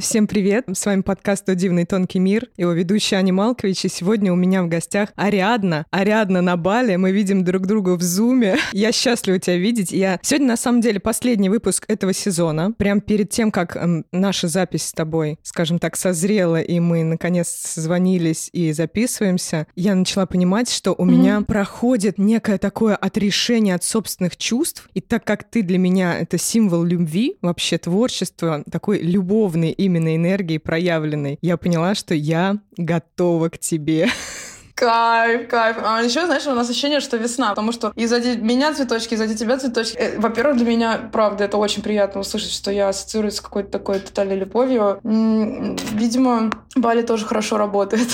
Всем привет! С вами подкаст «О дивный тонкий мир», его ведущая Аня Малкович, и сегодня у меня в гостях Ариадна. Ариадна на Бали, мы видим друг друга в зуме. Я счастлива тебя видеть. Я... Сегодня, на самом деле, последний выпуск этого сезона. Прям перед тем, как эм, наша запись с тобой, скажем так, созрела, и мы, наконец, созвонились и записываемся, я начала понимать, что у mm-hmm. меня проходит некое такое отрешение от собственных чувств, и так как ты для меня это символ любви, вообще творчество, такой любовный именно энергии проявленной, я поняла, что я готова к тебе. Кайф, кайф. А еще, знаешь, у нас ощущение, что весна, потому что и сзади меня цветочки, и сзади тебя цветочки. Э, во-первых, для меня, правда, это очень приятно услышать, что я ассоциируюсь с какой-то такой тотальной любовью. Видимо, Бали тоже хорошо работает.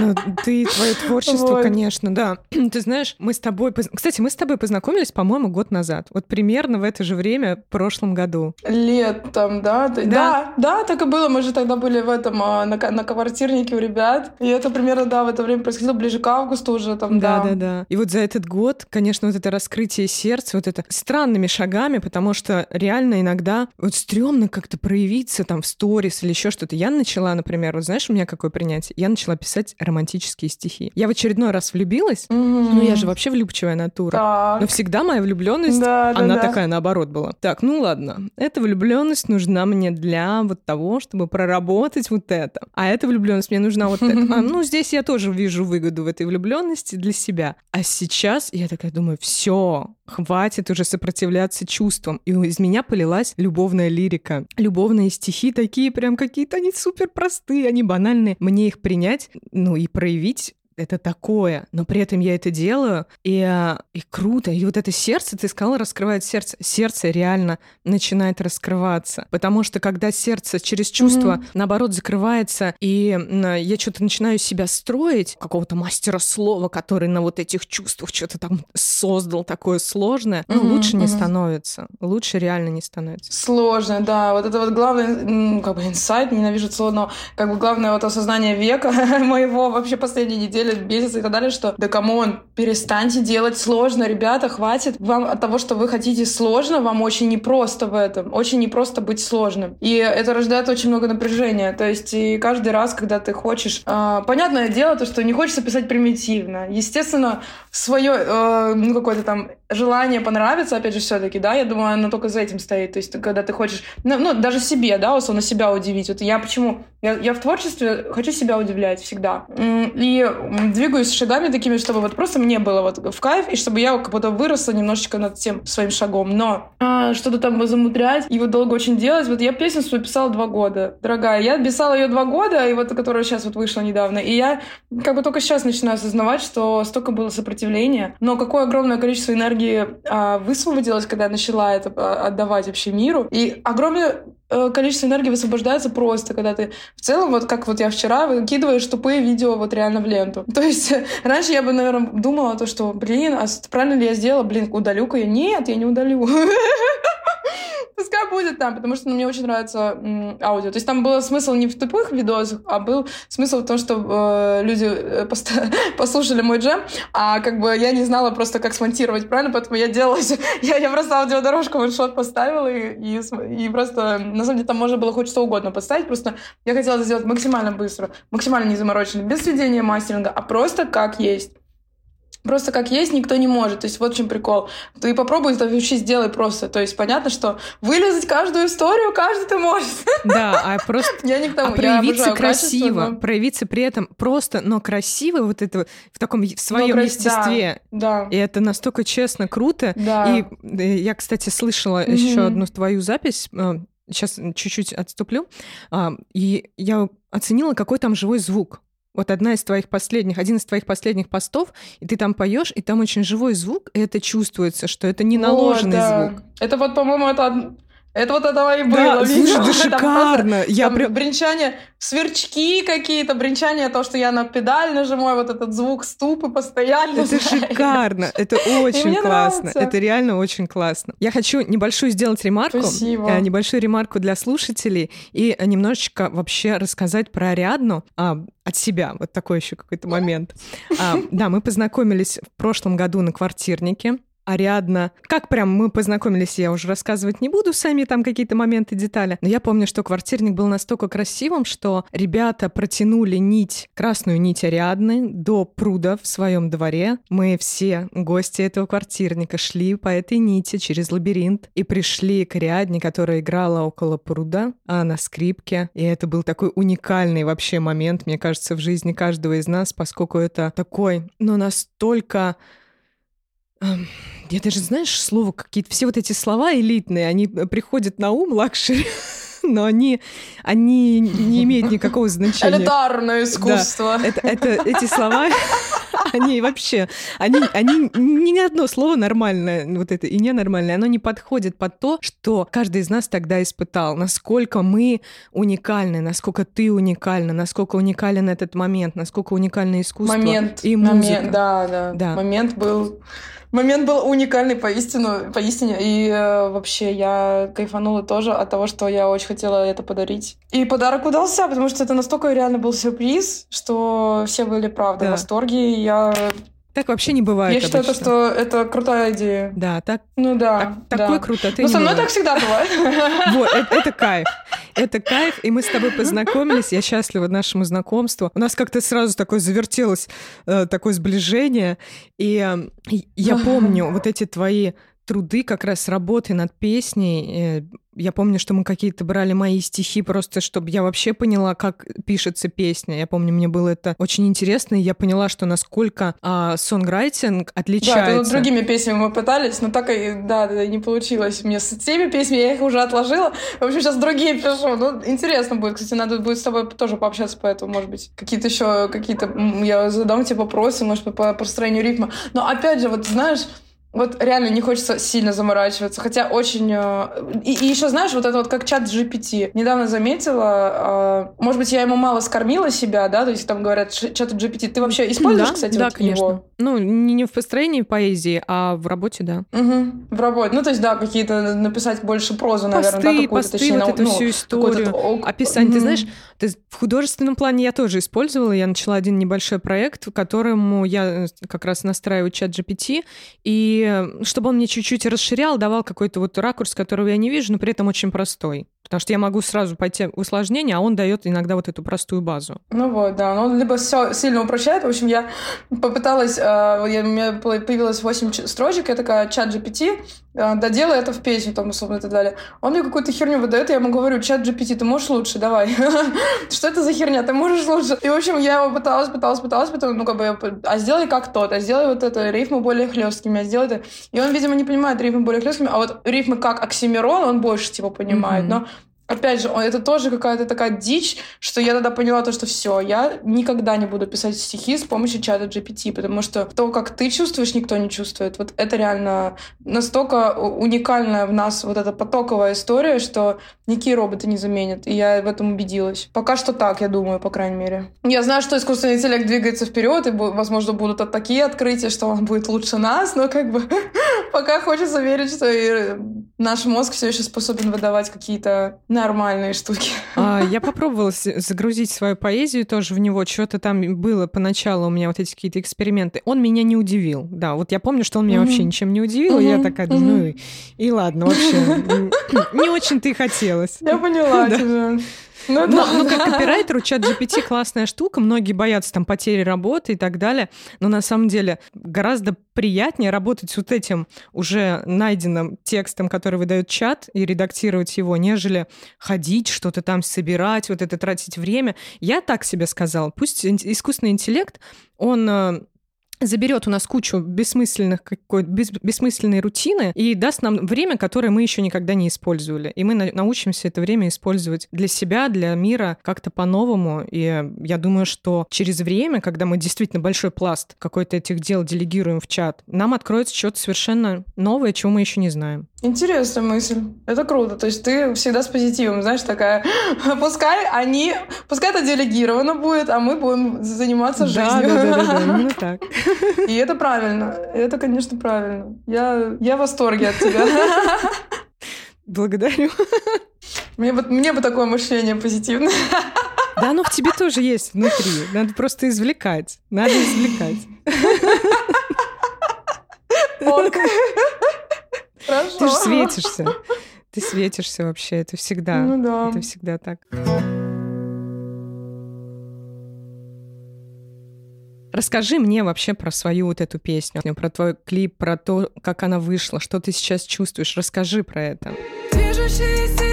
Ну, ты, твое творчество, вот. конечно, да. Ты знаешь, мы с тобой... Кстати, мы с тобой познакомились, по-моему, год назад. Вот примерно в это же время, в прошлом году. Летом, да? Да, да, да так и было. Мы же тогда были в этом, а, на, на квартирнике у ребят. И это примерно, да, в это время происходило ближе к августу уже там, да. Да, да, да. И вот за этот год, конечно, вот это раскрытие сердца, вот это странными шагами, потому что реально иногда вот стрёмно как-то проявиться там в сторис или еще что-то. Я начала, например, вот знаешь, у меня какое принятие? Я начала писать романтические стихи. Я в очередной раз влюбилась, mm-hmm. ну я же вообще влюбчивая натура. Так. Но всегда моя влюбленность, да, она да, такая наоборот была. Так, ну ладно, эта влюбленность нужна мне для вот того, чтобы проработать вот это. А эта влюбленность мне нужна вот это. А, ну здесь я тоже вижу вы выгоду в этой влюбленности для себя. А сейчас я такая думаю, все, хватит уже сопротивляться чувствам. И из меня полилась любовная лирика. Любовные стихи такие прям какие-то, они супер простые, они банальные. Мне их принять, ну и проявить это такое, но при этом я это делаю, и, а, и круто. И вот это сердце, ты сказала, раскрывает сердце. Сердце реально начинает раскрываться. Потому что когда сердце через чувство, mm-hmm. наоборот, закрывается, и я что-то начинаю себя строить, какого-то мастера слова, который на вот этих чувствах что-то там создал такое сложное, mm-hmm. ну, лучше mm-hmm. не становится. Лучше реально не становится. Сложно, да. Вот это вот главный, ну, как бы инсайт, ненавижу слово, но как бы главное вот осознание века моего вообще последней недели неделю бесится и так далее, что да come on, перестаньте делать сложно, ребята, хватит. Вам от того, что вы хотите сложно, вам очень непросто в этом, очень непросто быть сложным. И это рождает очень много напряжения. То есть и каждый раз, когда ты хочешь... Э, понятное дело, то, что не хочется писать примитивно. Естественно, свое, э, ну, какое-то там желание понравиться, опять же, все-таки, да, я думаю, оно только за этим стоит. То есть, когда ты хочешь, ну, ну даже себе, да, условно себя удивить. Вот я почему? Я, я в творчестве хочу себя удивлять всегда. И двигаюсь шагами такими, чтобы вот просто мне было вот в кайф, и чтобы я как будто выросла немножечко над тем своим шагом. Но а, что-то там замудрять и вот долго очень делать. Вот я песню свою писала два года, дорогая. Я писала ее два года, и вот которая сейчас вот вышла недавно. И я как бы только сейчас начинаю осознавать, что столько было сопротивления, но какое огромное количество энергии а, высвободилось, когда я начала это а, отдавать вообще миру. И огромное Э, количество энергии высвобождается просто, когда ты в целом, вот как вот я вчера, выкидываешь тупые видео вот реально в ленту. То есть раньше я бы, наверное, думала то, что, блин, а правильно ли я сделала? Блин, удалю-ка я? Нет, я не удалю. Пускай будет там, потому что ну, мне очень нравится м, аудио. То есть там был смысл не в тупых видосах, а был смысл в том, что э, люди э, послушали мой джем, а как бы я не знала просто, как смонтировать, правильно? Поэтому я делала... я, я просто аудиодорожку ваншот поставила, и, и, и просто... На самом деле там можно было хоть что угодно поставить, просто я хотела это сделать максимально быстро, максимально не замороченно, без сведения мастеринга, а просто как есть. Просто как есть никто не может. То есть вот в чем прикол. Ты попробуй это вообще сделай просто. То есть понятно, что вылезать каждую историю каждый ты может. Да, а просто я не к тому. А проявиться красиво, но... проявиться при этом просто, но красиво вот это в таком в своем но, естестве. Да, да. И это настолько честно, круто. Да. И э, я, кстати, слышала mm-hmm. еще одну твою запись. Сейчас э, чуть-чуть отступлю. А, и я оценила, какой там живой звук. Вот одна из твоих последних, один из твоих последних постов, и ты там поешь, и там очень живой звук, и это чувствуется, что это не наложенный вот, да. звук. Это вот, по-моему, это это вот этого и было. Да, слушай, да шикарно. Просто, я там, прям... Бренчание, сверчки какие-то, бренчание, то, что я на педаль нажимаю, вот этот звук ступы постоянно. Это шикарно, это очень классно. Нравится. Это реально очень классно. Я хочу небольшую сделать ремарку. Спасибо. Э, небольшую ремарку для слушателей и немножечко вообще рассказать про Ариадну а, от себя. Вот такой еще какой-то момент. А, да, мы познакомились в прошлом году на квартирнике. Ариадна. Как прям мы познакомились, я уже рассказывать не буду, сами там какие-то моменты, детали. Но я помню, что квартирник был настолько красивым, что ребята протянули нить, красную нить Ариадны до пруда в своем дворе. Мы все, гости этого квартирника, шли по этой нити через лабиринт и пришли к Ариадне, которая играла около пруда а на скрипке. И это был такой уникальный вообще момент, мне кажется, в жизни каждого из нас, поскольку это такой, ну, настолько я даже, знаешь, слово какие-то, все вот эти слова элитные, они э, приходят на ум, luxury, но они, они не имеют никакого значения. Элитарное искусство. Да, это, это, эти слова, они вообще, они, они ни одно слово нормальное, вот это и ненормальное, оно не подходит под то, что каждый из нас тогда испытал, насколько мы уникальны, насколько ты уникальна, насколько уникален этот момент, насколько уникально искусство момент, и музыка. Момент, да, да, да. Момент был момент был уникальный поистину, поистине. И э, вообще я кайфанула тоже от того, что я очень хотела это подарить. И подарок удался, потому что это настолько реально был сюрприз, что все были, правда, да. в восторге. И я так вообще не бывает. Я считаю, обычно. что это крутая идея. Да, так. Ну да. Так, да. Такой круто. Ну, со мной так всегда бывает. Вот, это, это кайф. Это кайф, и мы с тобой познакомились. Я счастлива нашему знакомству. У нас как-то сразу такое завертелось, э, такое сближение. И э, я помню вот эти твои труды как раз работы над песней. Э, я помню, что мы какие-то брали мои стихи просто, чтобы я вообще поняла, как пишется песня. Я помню, мне было это очень интересно, и я поняла, что насколько а, сонграйтинг отличается. Да, это другими песнями мы пытались, но так и, да, да, не получилось. Мне с теми песнями я их уже отложила. В общем, сейчас другие пишу. Ну, интересно будет. Кстати, надо будет с тобой тоже пообщаться по этому, может быть. Какие-то еще, какие-то... Я задам тебе вопросы, может быть, по построению ритма. Но опять же, вот знаешь, вот реально не хочется сильно заморачиваться, хотя очень... Э, и, и еще, знаешь, вот это вот как чат GPT. Недавно заметила, э, может быть, я ему мало скормила себя, да, то есть там говорят, чат GPT. Ты вообще используешь, да, кстати, да, вот конечно. его? Ну, не в построении поэзии, а в работе, да. Угу, в работе. Ну, то есть, да, какие-то написать больше прозу, наверное, посты, да, какую-то, посты, точнее, вот эту ну, всю историю, описание. Угу. Ты знаешь, ты, в художественном плане я тоже использовала. Я начала один небольшой проект, в которому я э, как раз настраиваю чат GPT, и чтобы он мне чуть-чуть расширял, давал какой-то вот ракурс, которого я не вижу, но при этом очень простой. Потому что я могу сразу пойти в усложнение, а он дает иногда вот эту простую базу. Ну вот, да. Он либо все сильно упрощает. В общем, я попыталась, э, я, у меня появилось 8 строчек, я такая, чат GPT, доделай это в песню, там, условно, и так далее. Он мне какую-то херню выдает, я ему говорю, чат GPT, ты можешь лучше, давай. Что это за херня, ты можешь лучше. И, в общем, я его пыталась, пыталась, пыталась, потом, ну, как бы, а сделай как тот, а сделай вот это, рифмы более хлесткими, а сделай это. И он, видимо, не понимает рифмы более хлесткими, а вот рифмы как оксимирон он больше, типа, понимает. Но Опять же, это тоже какая-то такая дичь, что я тогда поняла то, что все, я никогда не буду писать стихи с помощью чата GPT, потому что то, как ты чувствуешь, никто не чувствует. Вот это реально настолько уникальная в нас вот эта потоковая история, что никакие роботы не заменят. И я в этом убедилась. Пока что так, я думаю, по крайней мере. Я знаю, что искусственный интеллект двигается вперед, и, возможно, будут такие открытия, что он будет лучше нас, но как бы пока хочется верить, что наш мозг все еще способен выдавать какие-то нормальные штуки. А, я попробовала загрузить свою поэзию тоже в него. Что-то там было поначалу у меня вот эти какие-то эксперименты. Он меня не удивил. Да, вот я помню, что он меня mm-hmm. вообще ничем не удивил. Mm-hmm. И я такая mm-hmm. ну и ладно, вообще. Не очень ты хотелось. Я поняла тебя. Ну, но, да. ну, как копирайтеру, чат GPT классная штука, многие боятся там потери работы и так далее, но на самом деле гораздо приятнее работать с вот этим уже найденным текстом, который выдает чат, и редактировать его, нежели ходить, что-то там собирать, вот это тратить время. Я так себе сказала, пусть искусственный интеллект, он э, заберет у нас кучу бессмысленных какой бес, бессмысленной рутины и даст нам время, которое мы еще никогда не использовали. И мы на, научимся это время использовать для себя, для мира как-то по-новому. И я думаю, что через время, когда мы действительно большой пласт какой-то этих дел делегируем в чат, нам откроется что-то совершенно новое, чего мы еще не знаем. Интересная мысль. Это круто. То есть ты всегда с позитивом, знаешь, такая, пускай они, пускай это делегировано будет, а мы будем заниматься жизнью. Да, да, да, да, именно так. И это правильно. Это, конечно, правильно. Я, я в восторге от тебя. Благодарю. Мне бы, мне бы такое мышление позитивное. Да, оно в тебе тоже есть внутри. Надо просто извлекать. Надо извлекать. Хорошо. Ты же светишься. Ты светишься вообще, это всегда. Ну да. Это всегда так. Расскажи мне вообще про свою вот эту песню, про твой клип, про то, как она вышла, что ты сейчас чувствуешь. Расскажи про это. Движущие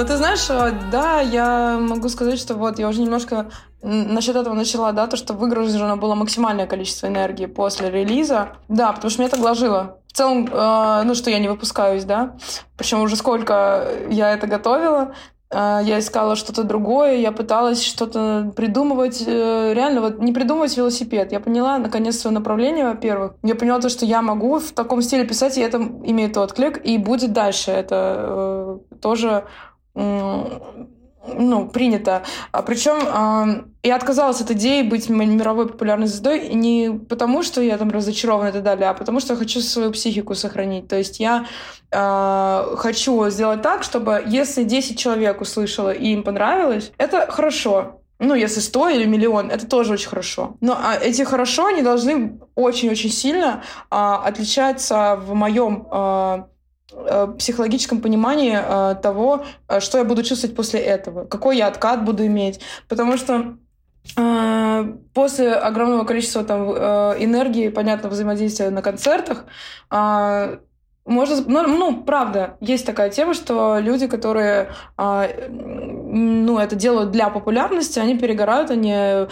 сигнал Ну, ты знаешь, э, да, я могу сказать, что вот я уже немножко насчет этого начала, да, то, что выгружено было максимальное количество энергии после релиза. Да, потому что меня это ложило. В целом, э, ну, что я не выпускаюсь, да. Причем уже сколько я это готовила, э, я искала что-то другое, я пыталась что-то придумывать, э, реально вот не придумывать велосипед. Я поняла, наконец, свое направление, во-первых. Я поняла то, что я могу в таком стиле писать, и это имеет отклик, и будет дальше. Это э, тоже ну, принято. А причем а, я отказалась от идеи быть мировой популярной звездой не потому, что я там разочарована и так далее, а потому что я хочу свою психику сохранить. То есть я а, хочу сделать так, чтобы если 10 человек услышало и им понравилось, это хорошо. Ну, если 100 или миллион, это тоже очень хорошо. Но а, эти хорошо, они должны очень-очень сильно а, отличаться в моем а, э, психологическом понимании э, того, э, что я буду чувствовать после этого, какой я откат буду иметь. Потому что э, после огромного количества там э, энергии, понятно, взаимодействия на концертах, э, можно, ну, ну, правда, есть такая тема, что люди, которые, а, ну, это делают для популярности, они перегорают, они, э,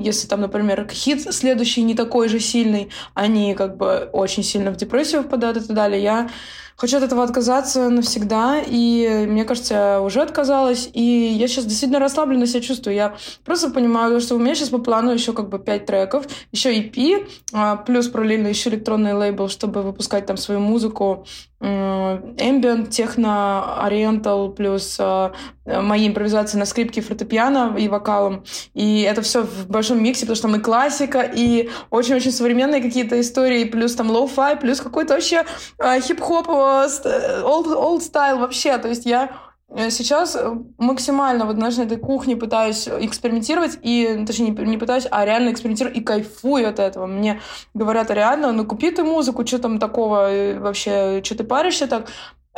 если там, например, хит следующий не такой же сильный, они как бы очень сильно в депрессию впадают и так далее. Я хочу от этого отказаться навсегда, и мне кажется, я уже отказалась, и я сейчас действительно расслабленно себя чувствую. Я просто понимаю, что у меня сейчас по плану еще как бы 5 треков, еще EP, а, плюс параллельно еще электронный лейбл, чтобы выпускать там свою музыку, ambient, техно, oriental, плюс э, мои импровизации на скрипке, фортепиано и вокалом. И это все в большом миксе, потому что там и классика, и очень-очень современные какие-то истории, плюс там lo-fi, плюс какой-то вообще э, хип-хоп, э, old, old style вообще. То есть я Э, Сейчас э, максимально вот, знаешь, на этой кухне пытаюсь экспериментировать, и, точнее, не, не пытаюсь, а реально экспериментирую и кайфую от этого. Мне говорят, а реально, ну купи ты музыку, что там такого, э, вообще, что ты паришься так?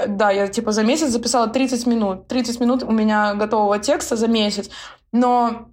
Да, я типа за месяц записала 30 минут. 30 минут у меня готового текста за месяц. Но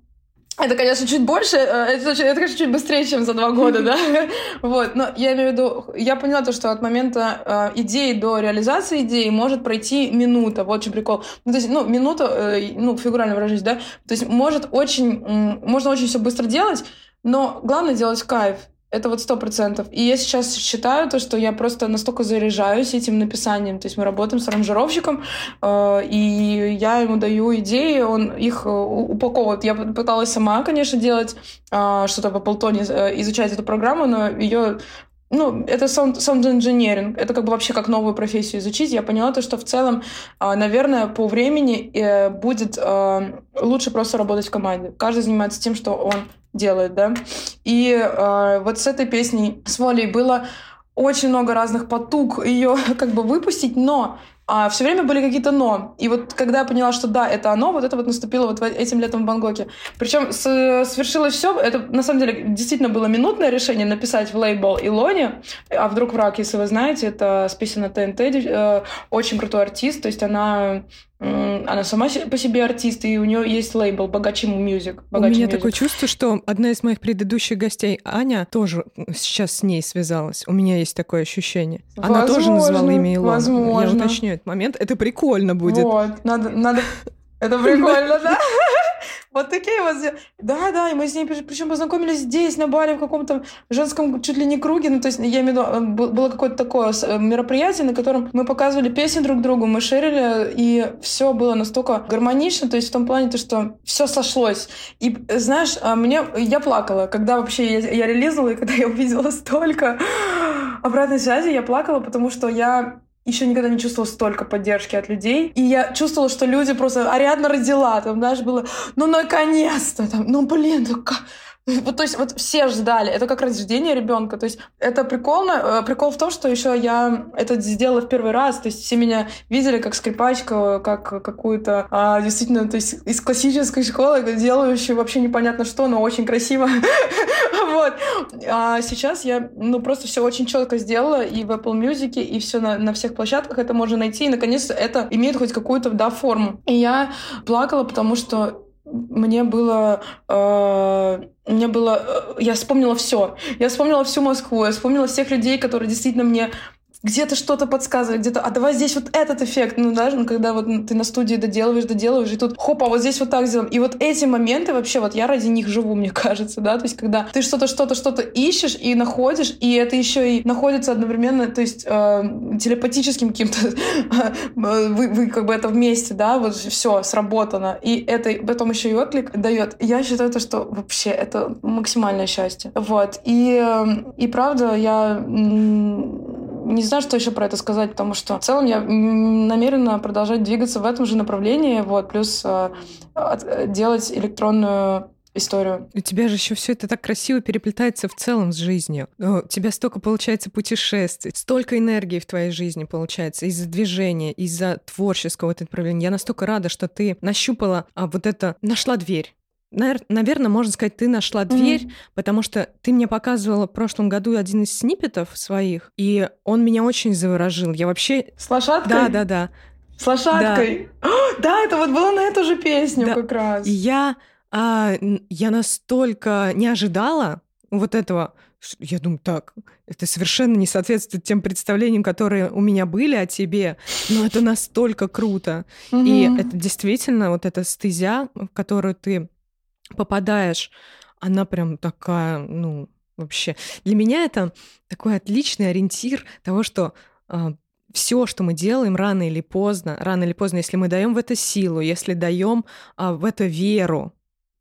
это, конечно, чуть больше, это, это, конечно, чуть быстрее, чем за два года, да. Вот, но я имею в виду, я поняла то, что от момента э, идеи до реализации идеи может пройти минута. Вот что прикол. Ну, то есть, ну, минута, э, ну, фигурально выражаюсь, да. То есть, может очень, э, можно очень все быстро делать, но главное делать кайф. Это вот сто процентов. И я сейчас считаю то, что я просто настолько заряжаюсь этим написанием. То есть мы работаем с аранжировщиком, э, и я ему даю идеи, он их э, упаковывает. Я пыталась сама, конечно, делать э, что-то по полтоне, изучать эту программу, но ее ну, это sound, sound engineering. Это как бы вообще как новую профессию изучить. Я поняла то, что в целом, наверное, по времени будет лучше просто работать в команде. Каждый занимается тем, что он делает, да. И э, вот с этой песней, с Волей, было очень много разных потуг ее как бы выпустить, но а все время были какие-то но. И вот когда я поняла, что да, это оно, вот это вот наступило вот этим летом в Бангкоке. Причем с, свершилось все, это на самом деле действительно было минутное решение написать в лейбл Илоне, а вдруг враг, если вы знаете, это с песен на ТНТ, э, очень крутой артист, то есть она она сама по себе артист, и у нее есть лейбл Богачи Music. у меня такое чувство, что одна из моих предыдущих гостей, Аня, тоже сейчас с ней связалась. У меня есть такое ощущение. Возможно, она тоже назвала имя Илона. Возможно. Я уточню этот момент. Это прикольно будет. Вот, надо, надо... Это прикольно, да? Вот такие вот... Да, да, и мы с ней причем познакомились здесь, на баре, в каком-то женском чуть ли не круге. Ну, то есть, я имею в виду, было какое-то такое э, мероприятие, на котором мы показывали песни друг другу, мы шерили, и все было настолько гармонично, то есть в том плане, то, что все сошлось. И, знаешь, а мне... Я плакала, когда вообще я, я релизнула, и когда я увидела столько обратной связи, я плакала, потому что я еще никогда не чувствовала столько поддержки от людей. И я чувствовала, что люди просто... Ариадна родила, там, знаешь, было, ну, наконец-то, там, ну, блин, ну, как... Вот, то есть вот все ждали. Это как рождение ребенка. То есть это прикольно. Э, прикол в том, что еще я это сделала в первый раз. То есть все меня видели как скрипачка, как какую-то а, действительно, то есть из классической школы, делающую вообще непонятно что, но очень красиво. Вот. А сейчас я, ну, просто все очень четко сделала и в Apple Music, и все на, на всех площадках это можно найти. И, наконец-то, это имеет хоть какую-то, да, форму. И я плакала, потому что мне было... Э, мне было... Э, я вспомнила все. Я вспомнила всю Москву, я вспомнила всех людей, которые действительно мне где-то что-то подсказывает, где-то, а давай здесь вот этот эффект, ну даже, ну, когда вот ты на студии доделываешь, доделываешь, и тут, хоп, а вот здесь вот так сделаем. И вот эти моменты вообще, вот я ради них живу, мне кажется, да, то есть когда ты что-то, что-то, что-то ищешь и находишь, и это еще и находится одновременно, то есть э, телепатическим каким-то, вы, вы как бы это вместе, да, вот все сработано, и это потом еще и отклик дает. Я считаю то, что вообще это максимальное счастье. Вот. И, э, и правда, я не знаю, что еще про это сказать, потому что в целом я намерена продолжать двигаться в этом же направлении, вот, плюс э, делать электронную историю. У тебя же еще все это так красиво переплетается в целом с жизнью. У тебя столько получается путешествий, столько энергии в твоей жизни получается из-за движения, из-за творческого вот направления. Я настолько рада, что ты нащупала а, вот это, нашла дверь наверное, можно сказать, ты нашла дверь, mm-hmm. потому что ты мне показывала в прошлом году один из сниппетов своих, и он меня очень заворожил. Я вообще... С лошадкой? Да, да, да. С лошадкой? Да, О, да это вот было на эту же песню да. как раз. И я, а, я настолько не ожидала вот этого, я думаю, так, это совершенно не соответствует тем представлениям, которые у меня были о тебе, но это настолько круто. Mm-hmm. И это действительно вот эта стезя, в которую ты попадаешь, она прям такая, ну, вообще. Для меня это такой отличный ориентир того, что а, все, что мы делаем, рано или поздно, рано или поздно, если мы даем в это силу, если даем а, в это веру,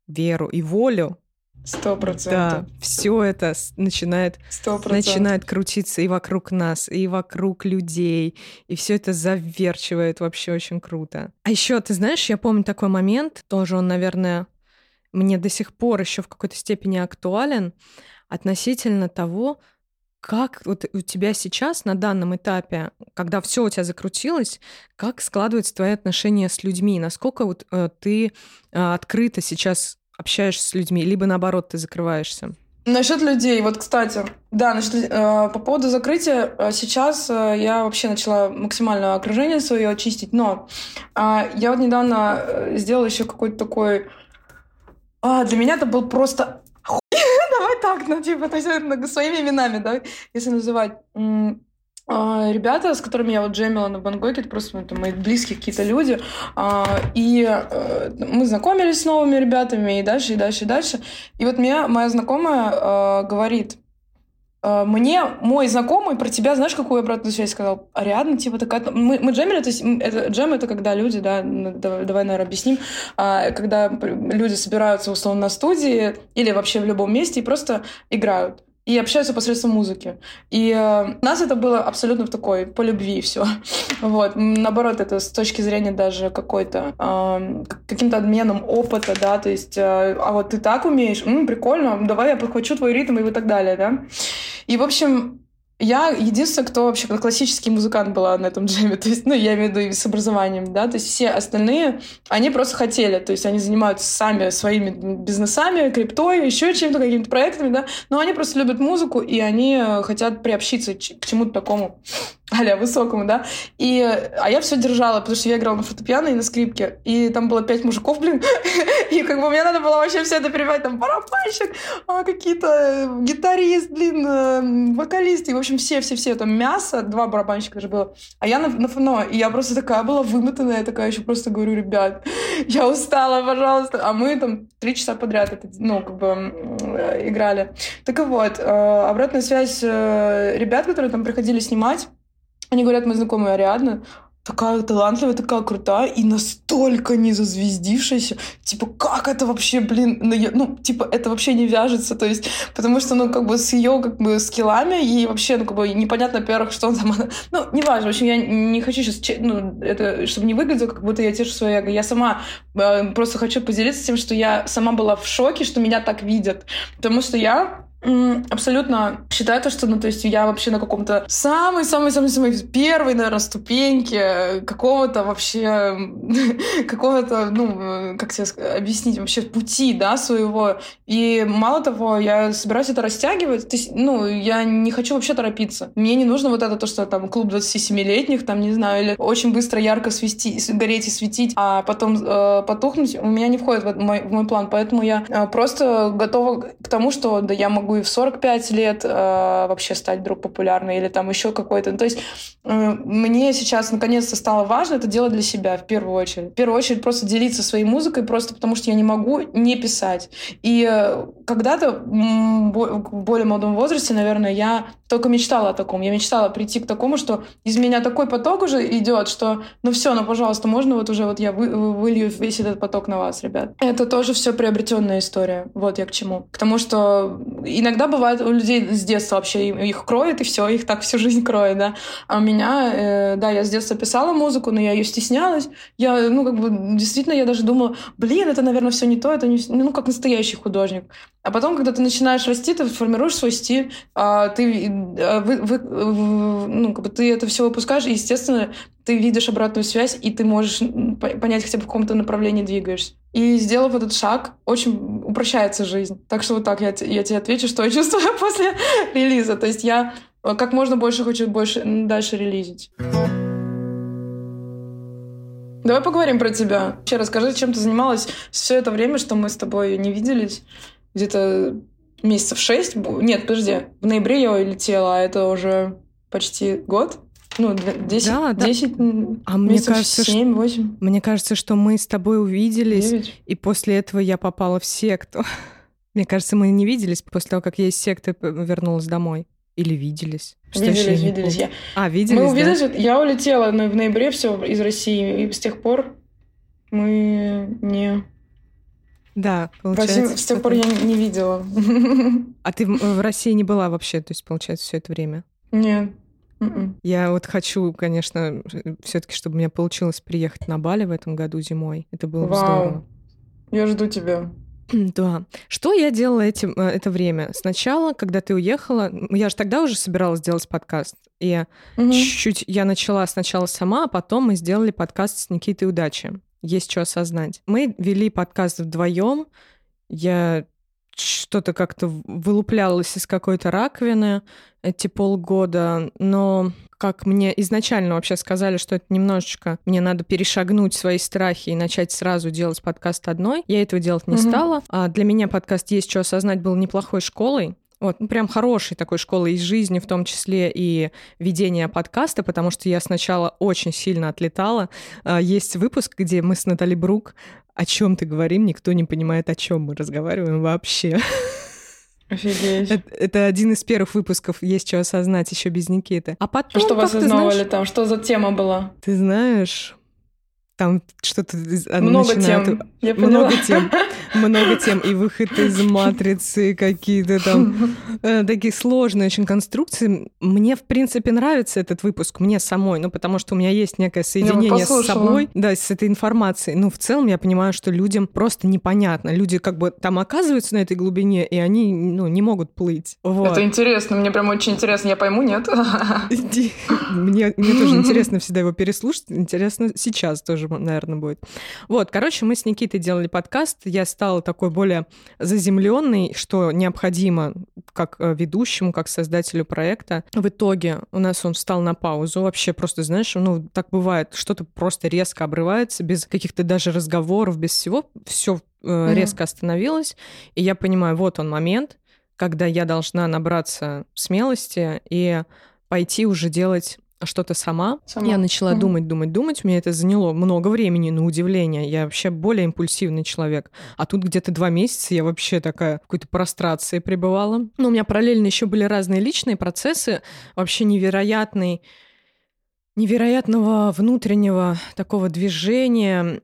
веру и волю, Сто процентов. Да, все это начинает, начинает крутиться и вокруг нас, и вокруг людей, и все это заверчивает вообще очень круто. А еще, ты знаешь, я помню такой момент, тоже он, наверное, мне до сих пор еще в какой-то степени актуален относительно того, как вот у тебя сейчас на данном этапе, когда все у тебя закрутилось, как складываются твои отношения с людьми, насколько вот э, ты э, открыто сейчас общаешься с людьми, либо наоборот ты закрываешься? Насчет людей, вот, кстати, да, насчет, э, по поводу закрытия, э, сейчас э, я вообще начала максимально окружение свое очистить, но э, я вот недавно сделала еще какой-то такой а, для меня это был просто Давай так, ну, типа, то есть своими именами, да, если называть. А, ребята, с которыми я вот джемила на Бангоке, это просто это мои близкие какие-то люди. А, и э, мы знакомились с новыми ребятами, и дальше, и дальше, и дальше. И вот меня моя знакомая э, говорит, Э, мне мой знакомый про тебя, знаешь, какую обратную связь сказал? Ариадна, типа такая... Мы, мы джемили, то есть это, джем — это когда люди, да, давай, давай, наверное, объясним, а, когда люди собираются условно на студии или вообще в любом месте и просто играют и общаются посредством музыки. И э, у нас это было абсолютно в такой, по любви все. вот. Наоборот, это с точки зрения даже какой-то, э, каким-то обменом опыта, да, то есть, э, а вот ты так умеешь, М, прикольно, давай я подхвачу твой ритм и так далее, да. И, в общем, я единственная, кто вообще классический музыкант была на этом джеме, то есть, ну, я имею в виду с образованием, да, то есть все остальные, они просто хотели, то есть они занимаются сами своими бизнесами, криптой, еще чем-то, какими-то проектами, да, но они просто любят музыку, и они э, хотят приобщиться к чему-то такому а высокому, да. И, а я все держала, потому что я играла на фортепиано и на скрипке. И там было пять мужиков, блин. И как бы мне надо было вообще все это перебивать. Там барабанщик, а, какие-то э, гитарист, блин, э, вокалист. И, в общем, все-все-все. Там мясо, два барабанщика даже было. А я на, на фоно. И я просто такая была вымотанная. Такая еще просто говорю, ребят, я устала, пожалуйста. А мы там три часа подряд это, ну, как бы э, играли. Так и вот, обратная связь ребят, которые там приходили снимать, они говорят, мы знакомые Ариадна, такая талантливая, такая крутая и настолько не зазвездившаяся. Типа, как это вообще, блин, ну, я- ну, типа, это вообще не вяжется, то есть, потому что, ну, как бы с ее, как бы, скиллами и вообще, ну, как бы, непонятно, во-первых, что он там, ну, неважно, в общем, я не хочу сейчас, ну, это, чтобы не выглядело, как будто я тешу свое эго, я сама э, просто хочу поделиться тем, что я сама была в шоке, что меня так видят, потому что я абсолютно считаю то, что, ну, то есть я вообще на каком-то самой-самой-самой-самой первой, наверное, ступеньке какого-то вообще, какого-то, ну, э, как тебе объяснить, вообще пути, да, своего. И мало того, я собираюсь это растягивать, то есть, ну, я не хочу вообще торопиться. Мне не нужно вот это то, что там клуб 27-летних, там, не знаю, или очень быстро ярко свести, гореть и светить, а потом э, потухнуть, у меня не входит в мой, в мой план, поэтому я э, просто готова к тому, что да, я могу и в 45 лет э, вообще стать вдруг популярной, или там еще какой-то. Ну, То есть э, мне сейчас наконец-то стало важно это делать для себя в первую очередь. В первую очередь просто делиться своей музыкой, просто потому что я не могу не писать. И э, когда-то в более молодом возрасте, наверное, я только мечтала о таком. Я мечтала прийти к такому, что из меня такой поток уже идет, что ну все, ну пожалуйста, можно вот уже вот я вы- вы- вылью весь этот поток на вас, ребят. Это тоже все приобретенная история. Вот я к чему. К тому, что иногда бывает у людей с детства вообще их кроет, и все, их так всю жизнь кроет, да. А у меня, э, да, я с детства писала музыку, но я ее стеснялась. Я, ну, как бы, действительно, я даже думала, блин, это, наверное, все не то, это не, ну, как настоящий художник. А потом, когда ты начинаешь расти, ты формируешь свой стиль, а, ты, э, вы- вы- ну, как бы ты это все выпускаешь, и, естественно, ты видишь обратную связь, и ты можешь понять, хотя бы в каком-то направлении двигаешься. И сделав этот шаг, очень упрощается жизнь. Так что вот так я, я тебе отвечу, что я чувствую после релиза. То есть я э, как можно больше хочу больше дальше релизить. Давай поговорим про тебя. Вообще расскажи, чем ты занималась все это время, что мы с тобой не виделись. Где-то месяцев шесть. Нет, подожди. В ноябре я улетела, а это уже почти год. Ну, д- 10, Да, да. 10 м, А мне кажется, что- 7, 8, Мне кажется, что мы с тобой увиделись, 9. и после этого я попала в секту. Мне кажется, мы не виделись после того, как я из секты вернулась домой. Или виделись. Что Виделись, не виделись. Я... А, виделись, Мы да? увиделись, вот я улетела ну, в ноябре все из России, и с тех пор мы не... Да, В России получается. с тех пор я не видела. А ты в России не была вообще, то есть, получается, все это время? Нет. М-м. Я вот хочу, конечно, все-таки, чтобы у меня получилось приехать на Бали в этом году зимой. Это было бы здорово. Я жду тебя. Да. Что я делала этим, э, это время? Сначала, когда ты уехала, я же тогда уже собиралась делать подкаст. И Мгм. чуть-чуть я начала сначала сама, а потом мы сделали подкаст с Никитой Удачи. Есть что осознать. Мы вели подкаст вдвоем. Я что-то как-то вылуплялась из какой-то раковины эти полгода, но как мне изначально вообще сказали, что это немножечко мне надо перешагнуть свои страхи и начать сразу делать подкаст одной, я этого делать не Мгм. стала. А для меня подкаст «Есть что осознать» был неплохой школой, вот, ну, прям хорошей такой школой из жизни, в том числе и ведения подкаста, потому что я сначала очень сильно отлетала. А, Есть выпуск, где мы с Натали Брук о чем ты говорим, никто не понимает, о чем мы разговариваем вообще. Офигеть. Это, это один из первых выпусков «Есть что осознать» еще без Никиты. А потом, А что вы как ты осознавали знаешь, там? Что за тема была? ты знаешь, там что-то а, Много начинают- тем. Я поняла. Много тем, много тем, и выход из матрицы, какие-то там э, такие сложные очень конструкции. Мне, в принципе, нравится этот выпуск, мне самой, ну, потому что у меня есть некое соединение с собой, да, с этой информацией. Ну, в целом, я понимаю, что людям просто непонятно. Люди как бы там оказываются на этой глубине, и они, ну, не могут плыть. Вот. Это интересно, мне прям очень интересно. Я пойму, нет? Иди. Мне, мне тоже интересно всегда его переслушать. Интересно сейчас тоже, наверное, будет. Вот, короче, мы с Никитой делали подкаст. Я стала такой более заземленной, что необходимо как э, ведущему, как создателю проекта. В итоге у нас он встал на паузу. Вообще просто, знаешь, ну, так бывает, что-то просто резко обрывается, без каких-то даже разговоров, без всего. Все Мгм. резко остановилось. И я понимаю, вот он момент, когда я должна набраться смелости и пойти уже делать что-то сама. Сама. Я начала Мгм. думать, думать, думать. Мне это заняло много времени, на удивление. Я вообще более импульсивный человек. А тут где-то два месяца я вообще такая в какой-то прострации пребывала. Но у меня параллельно еще были разные личные процессы. Вообще невероятный невероятного внутреннего такого движения а,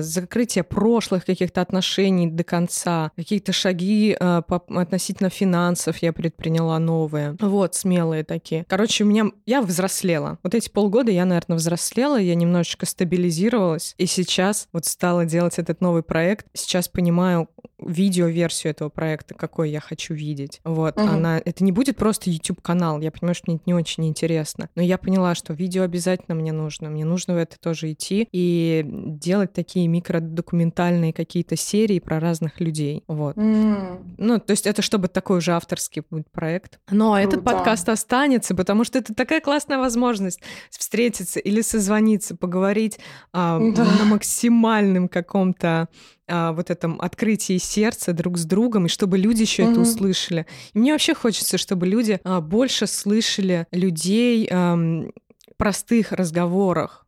закрытие прошлых каких-то отношений до конца, какие-то шаги а, по, относительно финансов я предприняла новые. Вот, смелые такие. Короче, у меня... Я взрослела. Вот эти полгода я, наверное, взрослела, я немножечко стабилизировалась, и сейчас вот стала делать этот новый проект. Сейчас понимаю видео-версию этого проекта, какой я хочу видеть. Вот, Мгм. она... Это не будет просто YouTube-канал, я понимаю, что мне это не очень интересно. Но я поняла, что видео обязательно мне нужно. Мне нужно в это тоже идти и делать такие микродокументальные какие-то серии про разных людей. Вот. М. Ну, то есть это чтобы такой уже авторский будет проект. Но этот Круто. подкаст останется, потому что это такая классная возможность встретиться или созвониться, поговорить а, Да. на максимальном каком-то а, вот этом открытии сердца друг с другом, и чтобы люди еще это Мгм. услышали. И мне вообще хочется, чтобы люди а, больше слышали людей ам, простых разговорах,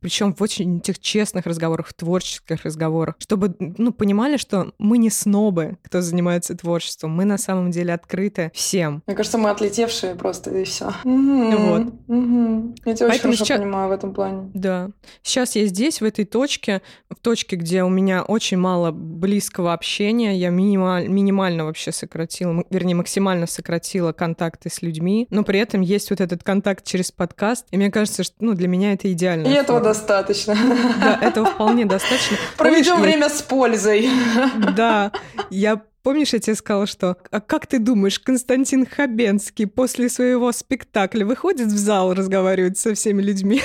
причем в очень этих честных разговорах, в творческих разговорах, чтобы ну, понимали, что мы не снобы, кто занимается творчеством, мы на самом деле открыты всем. Мне кажется, мы отлетевшие просто, и все. Вот. Я тебя очень Поэтому хорошо сейчас- понимаю в этом плане. Да. Сейчас я здесь, в этой точке, в точке, где у меня очень мало близкого общения, я минималь- минимально вообще сократила, вернее, максимально сократила контакты с людьми, но при этом есть вот этот контакт через подкаст, и мне кажется, что ну, для меня это идеально. И этого достаточно. Да, этого вполне достаточно. Проведем Помнишь, я- время с пользой. Да, я Помнишь, я тебе сказала, что «А как ты думаешь, Константин Хабенский после своего спектакля выходит в зал, разговаривает со всеми людьми?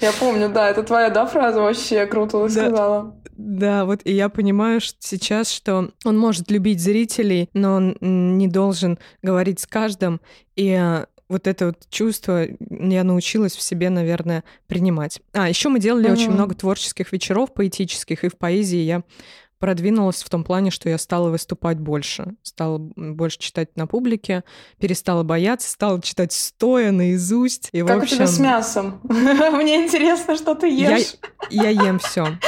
Я помню, да, это твоя, да, фраза вообще круто Да. сказала. Да, вот и я понимаю что сейчас, что он может любить зрителей, но он не должен говорить с каждым. И э, вот это вот чувство я научилась в себе, наверное, принимать. А, еще мы делали очень Мгм. много творческих вечеров поэтических, и в поэзии я продвинулась в том плане, что я стала выступать больше, стала больше читать на публике, перестала бояться, стала читать стоя наизусть. И, Как у общем, тебя с мясом? Мне интересно, что ты ешь. я ем все.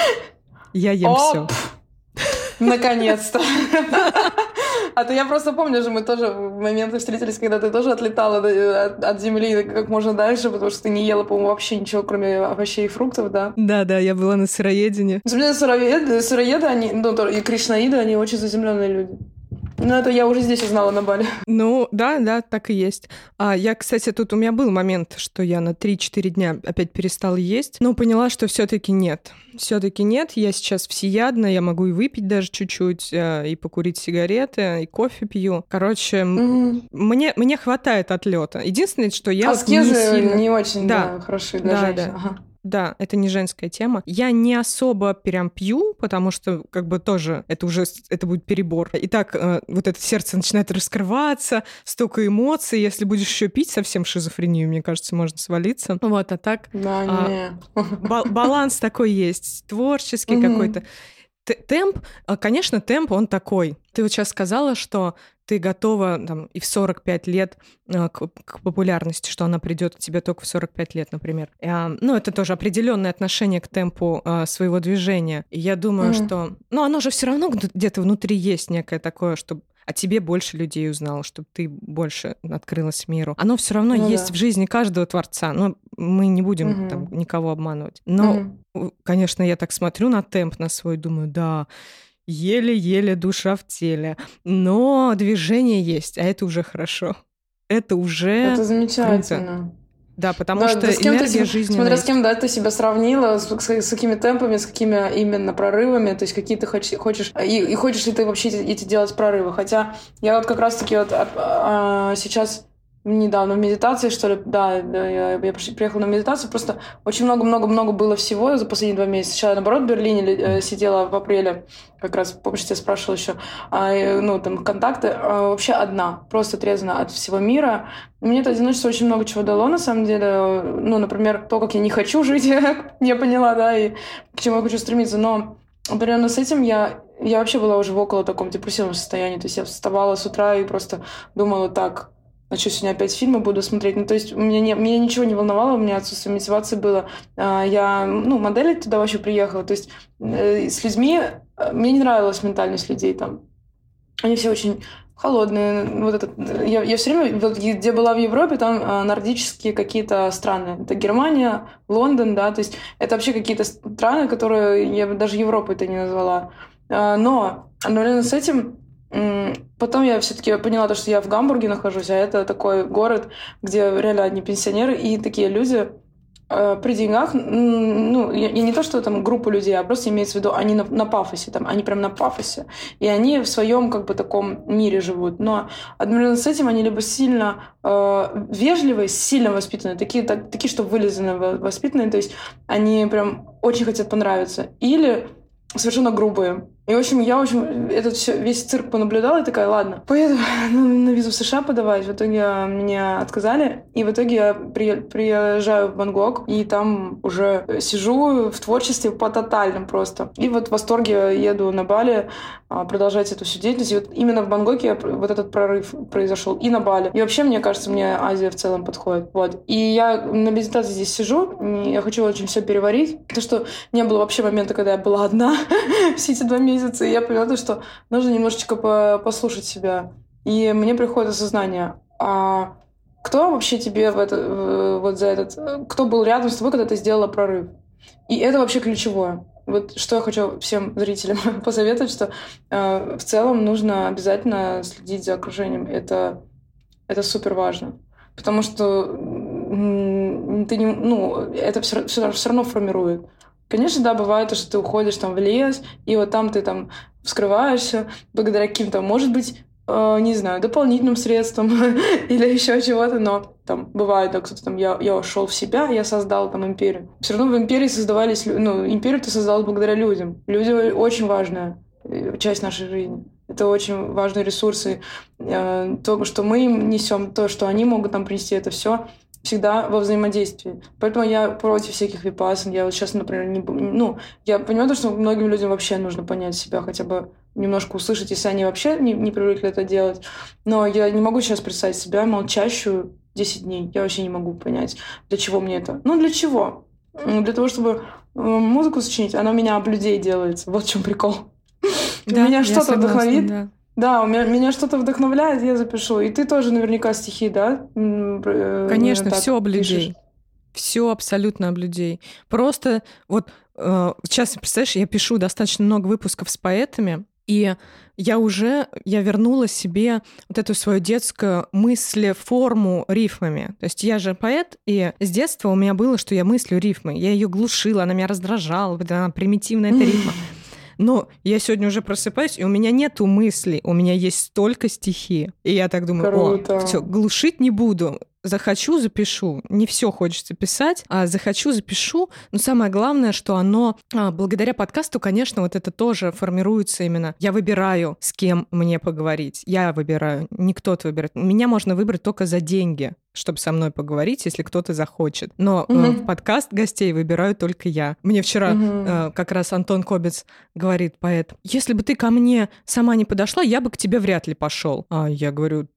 Я ем все. Наконец-то. А то я просто помню же, мы тоже в моменты встретились, когда ты тоже отлетала до- от, от земли как можно дальше, потому что ты не ела, по-моему, вообще ничего, кроме овощей и фруктов, да? Да, да, я была на сыроедении. Деле, сыроеды, сыроеды они, ну, и кришнаиды, они очень заземленные люди. Ну, это я уже здесь узнала на Бали. Ну, да, да, так и есть. А я, кстати, тут у меня был момент, что я на 3-4 дня опять перестала есть, но поняла, что все таки нет. все таки нет. Я сейчас всеядна, я могу и выпить даже чуть-чуть, э, и покурить сигареты, и кофе пью. Короче, Мгм. мне, мне хватает отлета. Единственное, что я вот не Аскезы сильно- не очень, Да. да, хороши для Да, женщин. да. Ага. Да, это не женская тема. Я не особо прям пью, потому что как бы тоже это уже это будет перебор. И так э, вот это сердце начинает раскрываться, столько эмоций. Если будешь еще пить, совсем шизофрению, мне кажется, можно свалиться. Вот, а так Да, А, ба- баланс такой есть, творческий какой-то. Темп, а, конечно, темп, он такой. Ты вот сейчас сказала, что ты готова там, и в 45 лет а, к, к популярности, что она придет к тебе только в 45 лет, например. А, ну, это тоже определенное отношение к темпу а, своего движения. И я думаю, Мгм. что... Ну, оно же все равно где- где-то внутри есть некое такое, чтобы о тебе больше людей узнало, чтобы ты больше открылась миру. Оно все равно Ну есть да. в жизни каждого творца. Ну, мы не будем Мгм. там никого обманывать. Но Мгм. у- Конечно, я так смотрю на темп на свой, думаю, да, еле-еле душа в теле. Но движение есть, а это уже хорошо. Это уже... Это замечательно. Да, потому Да, что да с кем энергия жизненная. Смотря с кем, да, ты себя сравнила, с, с- с какими темпами, с какими именно прорывами, то есть какие ты хочешь, хочешь и, и хочешь ли ты вообще эти, эти делать прорывы. Хотя я вот как раз-таки вот а, а, сейчас недавно в медитации, что ли, да, да, я, я приехала на медитацию, просто очень много-много-много было всего за последние два месяца. Сначала, наоборот, в Берлине э, сидела в апреле, как раз, помнишь, я спрашивала еще, а, э, ну, там, контакты, а, вообще одна, просто отрезана от всего мира. Мне это одиночество очень много чего дало, на самом деле. Ну, например, то, как я не хочу жить, я поняла, да, и к чему я хочу стремиться. Но определенно с этим я, я вообще была уже в около таком депрессивном состоянии. То есть я вставала с утра и просто думала так, а что, сегодня опять фильмы буду смотреть? Ну, то есть меня, не, меня ничего не волновало, у меня отсутствие мотивации было. А, Я, ну, моделить туда вообще приехала. То есть э, с людьми... э, Мне не нравилась ментальность людей там. Они все очень холодные. Вот этот, я, я все время, вот, где была в Европе, там э, нордические какие-то страны. Это Германия, Лондон, да, то есть это вообще какие-то страны, которые я бы даже Европой это не назвала. Э, но одновременно с этим Потом я все-таки поняла, то, что я в Гамбурге нахожусь, а это такой город, где реально одни пенсионеры и такие люди, Э, при деньгах, ну, я, я не то, что там группа людей, а просто имеется в виду, они на, на пафосе, там, они прям на пафосе. И они в своем, как бы, таком мире живут. Но одновременно с этим они либо сильно э, вежливые, сильно воспитанные, такие, так, такие, что вылизанные, воспитанные, то есть они прям очень хотят понравиться. Или совершенно грубые. И, в общем, я, в общем, этот все, весь цирк понаблюдала и такая, ладно, поеду на визу в США подавать. В итоге меня отказали. И в итоге я при, приезжаю в Бангкок, и там уже сижу в творчестве по тотальным просто. И вот в восторге еду на Бали а, продолжать эту всю деятельность. И вот именно в Бангкоке вот этот прорыв произошел. И на Бали. И вообще, мне кажется, мне Азия в целом подходит. Вот. И я на медитации здесь сижу, я хочу очень все переварить. То, что не было вообще момента, когда я была одна все эти два месяца, и я поняла, что нужно немножечко послушать себя. И мне приходит осознание, а кто вообще тебе в это, вот за этот... Кто был рядом с тобой, когда ты сделала прорыв? И это вообще ключевое. Вот что я хочу всем зрителям посоветовать, что э, в целом нужно обязательно следить за окружением. Это, это супер важно. Потому что ты не, ну, это все, все, все равно формирует. Конечно, да, бывает, что ты уходишь там в лес, и вот там ты там вскрываешься благодаря каким-то, может быть, э, не знаю, дополнительным средствам или еще чего-то, но там бывает, да, кто-то там, я, я ушел в себя, я создал там империю. Все равно в империи создавались, ну, империю ты создалась благодаря людям. Люди очень важная э, часть нашей жизни. Это очень важные ресурсы. Э, то, что мы им несем, то, что они могут нам принести, это все всегда во взаимодействии. Поэтому я против всяких випасан. Я вот сейчас, например, не... Ну, я понимаю, что многим людям вообще нужно понять себя, хотя бы немножко услышать, если они вообще не, не привыкли это делать. Но я не могу сейчас представить себя молчащую 10 дней. Я вообще не могу понять, для чего мне это. Ну, для чего? Для того, чтобы э, музыку сочинить, она у меня об людей делается. Вот в чем прикол. Да, меня что-то вдохновит, да. Да, у меня, меня что-то вдохновляет, я запишу. И ты тоже наверняка стихи, да? Э, Конечно, все об людей. Все абсолютно об людей. Просто вот э, сейчас, представляешь, я пишу достаточно много выпусков с поэтами, и я уже, я вернула себе вот эту свою детскую мыслеформу рифмами. То есть я же поэт, и с детства у меня было, что я мыслю рифмы. Я ее глушила, она меня раздражала, она примитивная эта рифма. Но я сегодня уже просыпаюсь, и у меня нету мыслей, у меня есть столько стихи. И я так думаю, Круто. о, все, глушить не буду захочу, запишу. Не все хочется писать, а захочу, запишу. Но самое главное, что оно, а, благодаря подкасту, конечно, вот это тоже формируется именно. Я выбираю, с кем мне поговорить. Я выбираю, не кто-то выбирает. Меня можно выбрать только за деньги чтобы со мной поговорить, если кто-то захочет. Но угу. э, в подкаст гостей выбираю только я. Мне вчера угу. э, как раз Антон Кобец говорит, поэт, если бы ты ко мне сама не подошла, я бы к тебе вряд ли пошел. А я говорю,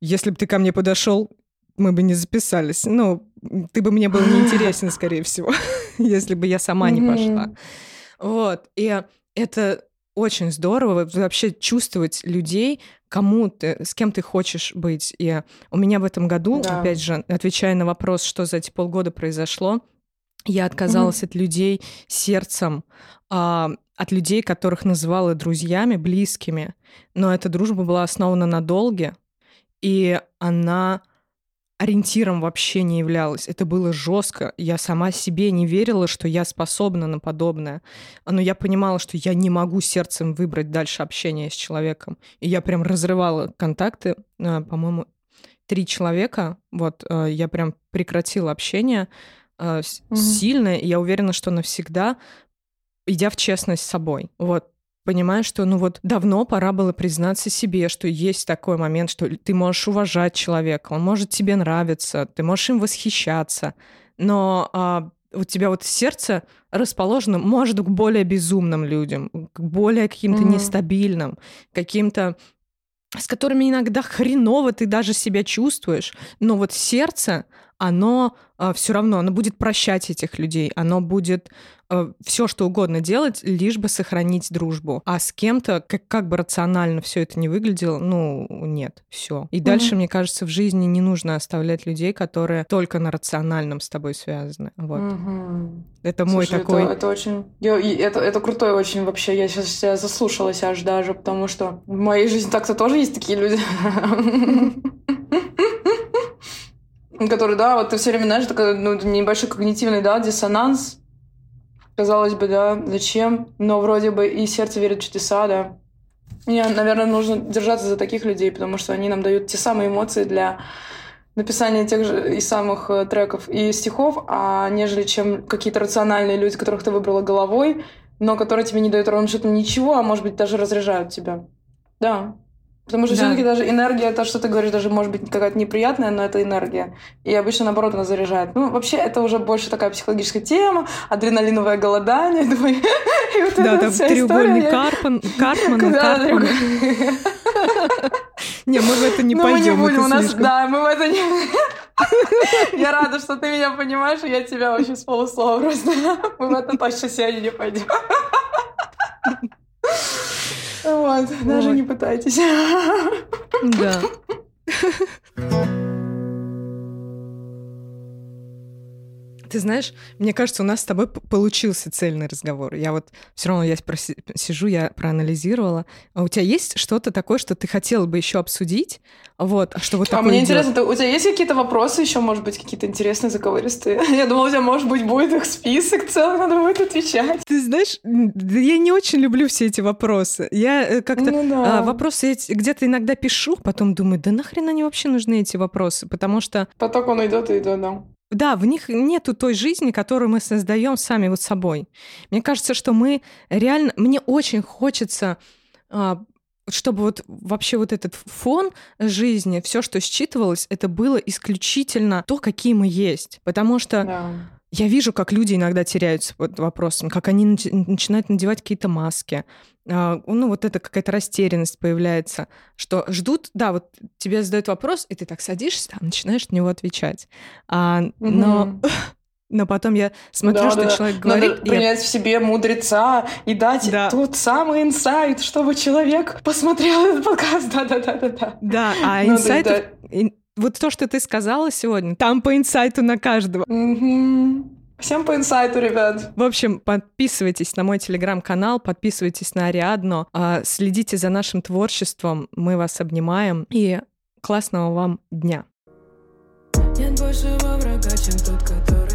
если бы ты ко мне подошел, мы бы не записались. Ну, ты бы мне был неинтересен, скорее всего, если бы я сама не пошла. Вот. И это очень здорово вообще чувствовать людей, кому ты, с кем ты хочешь быть. И у меня в этом году, да. опять же, отвечая на вопрос, что за эти полгода произошло, я отказалась mm-hmm. от людей сердцем, а, от людей, которых называла друзьями, близкими. Но эта дружба была основана на долге, и она ориентиром вообще не являлась. Это было жестко. Я сама себе не верила, что я способна на подобное. Но я понимала, что я не могу сердцем выбрать дальше общение с человеком. И я прям разрывала контакты. Э, по-моему, три человека. Вот э, я прям прекратила общение mm-hmm. сильно. И я уверена, что навсегда, идя в честность с собой. Вот понимаешь, что ну вот давно пора было признаться себе, что есть такой момент, что ты можешь уважать человека, он может тебе нравиться, ты можешь им восхищаться, но а, у тебя вот сердце расположено, может, к более безумным людям, к более каким-то mm-hmm. нестабильным, каким-то с которыми иногда хреново ты даже себя чувствуешь, но вот сердце, оно все равно, оно будет прощать этих людей, оно будет все что угодно делать, лишь бы сохранить дружбу. А с кем-то, как, как бы рационально все это не выглядело, ну, нет, все. И mm-hmm. дальше, мне кажется, в жизни не нужно оставлять людей, которые только на рациональном с тобой связаны. Вот. Mm-hmm. Это мой Слушай, такой... Это, это очень... Я, это, это крутой очень вообще. Я сейчас себя заслушалась аж даже, потому что в моей жизни так-то тоже есть такие люди. Которые, да, вот ты все время, знаешь, такой ну, небольшой когнитивный, да, диссонанс, Казалось бы, да, зачем? Но вроде бы и сердце верит в чудеса, да. Мне, наверное, нужно держаться за таких людей, потому что они нам дают те самые эмоции для написания тех же и самых э, треков и стихов, а нежели чем какие-то рациональные люди, которых ты выбрала головой, но которые тебе не дают ровно что-то ничего, а может быть даже разряжают тебя. Да. Потому что да. все-таки даже энергия, то, что ты говоришь, даже может быть какая-то неприятная, но это энергия. И обычно, наоборот, она заряжает. Ну, вообще, это уже больше такая психологическая тема, адреналиновое голодание. Думаю, и вот да, там треугольник Карпман, Карпмана, Карпмана. Не, мы в это не пойдем. Мы не будем, у нас, да, мы в это не... Я рада, что ты меня понимаешь, и я тебя вообще с полуслова просто. Мы в это точно сегодня не пойдем. Вот, даже не пытайтесь. Да. Ты знаешь, мне кажется, у нас с тобой получился цельный разговор. Я вот все равно я сижу, я проанализировала. А у тебя есть что-то такое, что ты хотела бы еще обсудить? Вот, а что вот? А мне идет? интересно, ты, у тебя есть какие-то вопросы еще, может быть, какие-то интересные, заковыристые? Я думала, у тебя, может быть, будет их список целый, надо будет отвечать. Ты знаешь, я не очень люблю все эти вопросы. Я э, как-то ну, да. а, вопросы эти где-то иногда пишу, потом думаю, да нахрен они вообще нужны эти вопросы, потому что... Поток он идет и идет, да. Да, в них нету той жизни, которую мы создаем сами вот собой. Мне кажется, что мы реально... Мне очень хочется а, чтобы вот вообще вот этот фон жизни, все, что считывалось, это было исключительно то, какие мы есть. Потому что да. я вижу, как люди иногда теряются под вопросом, как они начинают надевать какие-то маски, ну, вот это какая-то растерянность появляется, что ждут, да, вот тебе задают вопрос, и ты так садишься, там, начинаешь на него отвечать. А, но Но потом я смотрю, да, что да. человек говорит. Надо принять я... в себе мудреца и дать да. тот самый инсайт, чтобы человек посмотрел этот подкаст. Да, а ну, инсайт... Да, да. Вот то, что ты сказала сегодня, там по инсайту на каждого. Угу. Всем по инсайту, ребят. В общем, подписывайтесь на мой телеграм-канал, подписывайтесь на Ариадно, а, следите за нашим творчеством, мы вас обнимаем, и классного вам дня. Нет большего врага, чем тот, который